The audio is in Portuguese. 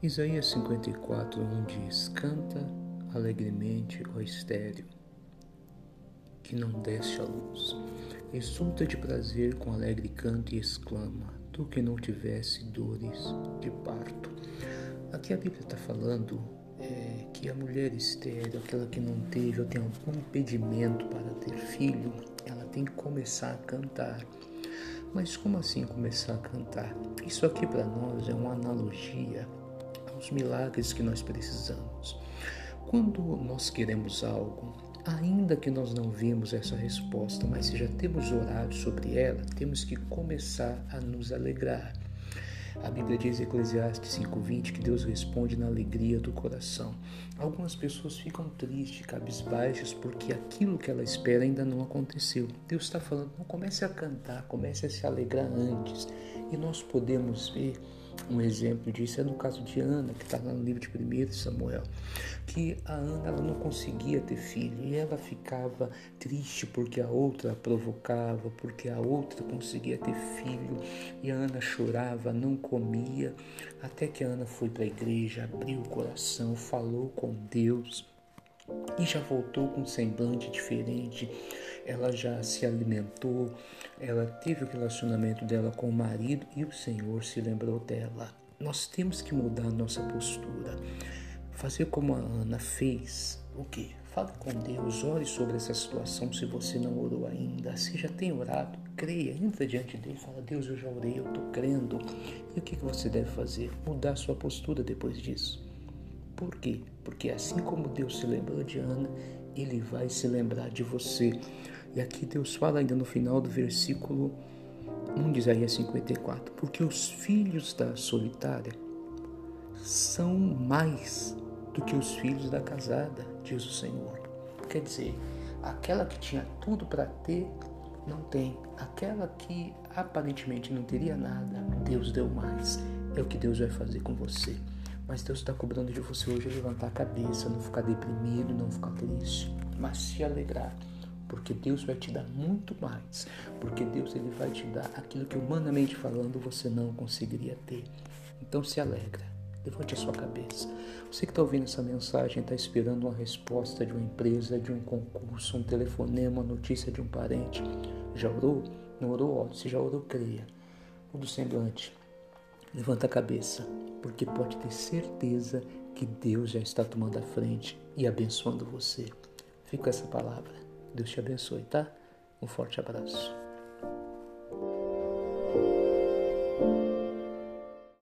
Isaías 54, 1 diz: Canta alegremente, ó estéreo, que não desce a luz. Exulta de prazer com alegre canto e exclama: Tu que não tivesse dores de parto. Aqui a Bíblia está falando é, que a mulher estéreo, aquela que não teve ou tem algum impedimento para ter filho, ela tem que começar a cantar. Mas como assim começar a cantar? Isso aqui para nós é uma analogia aos milagres que nós precisamos. Quando nós queremos algo, ainda que nós não vimos essa resposta, mas se já temos orado sobre ela, temos que começar a nos alegrar. A Bíblia diz em Eclesiastes 5:20 que Deus responde na alegria do coração. Algumas pessoas ficam tristes, cabisbaixas, porque aquilo que ela espera ainda não aconteceu. Deus está falando, não comece a cantar, comece a se alegrar antes. E nós podemos ver um exemplo disso é no caso de Ana, que está lá no livro de 1 Samuel, que a Ana ela não conseguia ter filho e ela ficava triste porque a outra a provocava, porque a outra conseguia ter filho e a Ana chorava, não comia, até que a Ana foi para a igreja, abriu o coração, falou com Deus e já voltou com um semblante diferente. Ela já se alimentou, ela teve o relacionamento dela com o marido e o Senhor se lembrou dela. Nós temos que mudar nossa postura. Fazer como a Ana fez. O que? Fale com Deus, ore sobre essa situação se você não orou ainda. Se já tem orado, creia, entra diante dele e fala: Deus, eu já orei, eu estou crendo. E o que você deve fazer? Mudar sua postura depois disso. Por quê? Porque assim como Deus se lembrou de Ana, ele vai se lembrar de você. E aqui Deus fala ainda no final do versículo 1 de Isaías 54, porque os filhos da solitária são mais do que os filhos da casada, diz o Senhor. Quer dizer, aquela que tinha tudo para ter, não tem. Aquela que aparentemente não teria nada, Deus deu mais. É o que Deus vai fazer com você. Mas Deus está cobrando de você hoje levantar a cabeça, não ficar deprimido, não ficar triste, mas se alegrar. Porque Deus vai te dar muito mais. Porque Deus ele vai te dar aquilo que humanamente falando você não conseguiria ter. Então se alegra. Levante a sua cabeça. Você que está ouvindo essa mensagem está esperando uma resposta de uma empresa, de um concurso, um telefonema, uma notícia de um parente. Já orou? Não orou? Se já orou, creia. O do semblante. Levanta a cabeça porque pode ter certeza que Deus já está tomando a frente e abençoando você. Fica com essa palavra. Deus te abençoe, tá? Um forte abraço.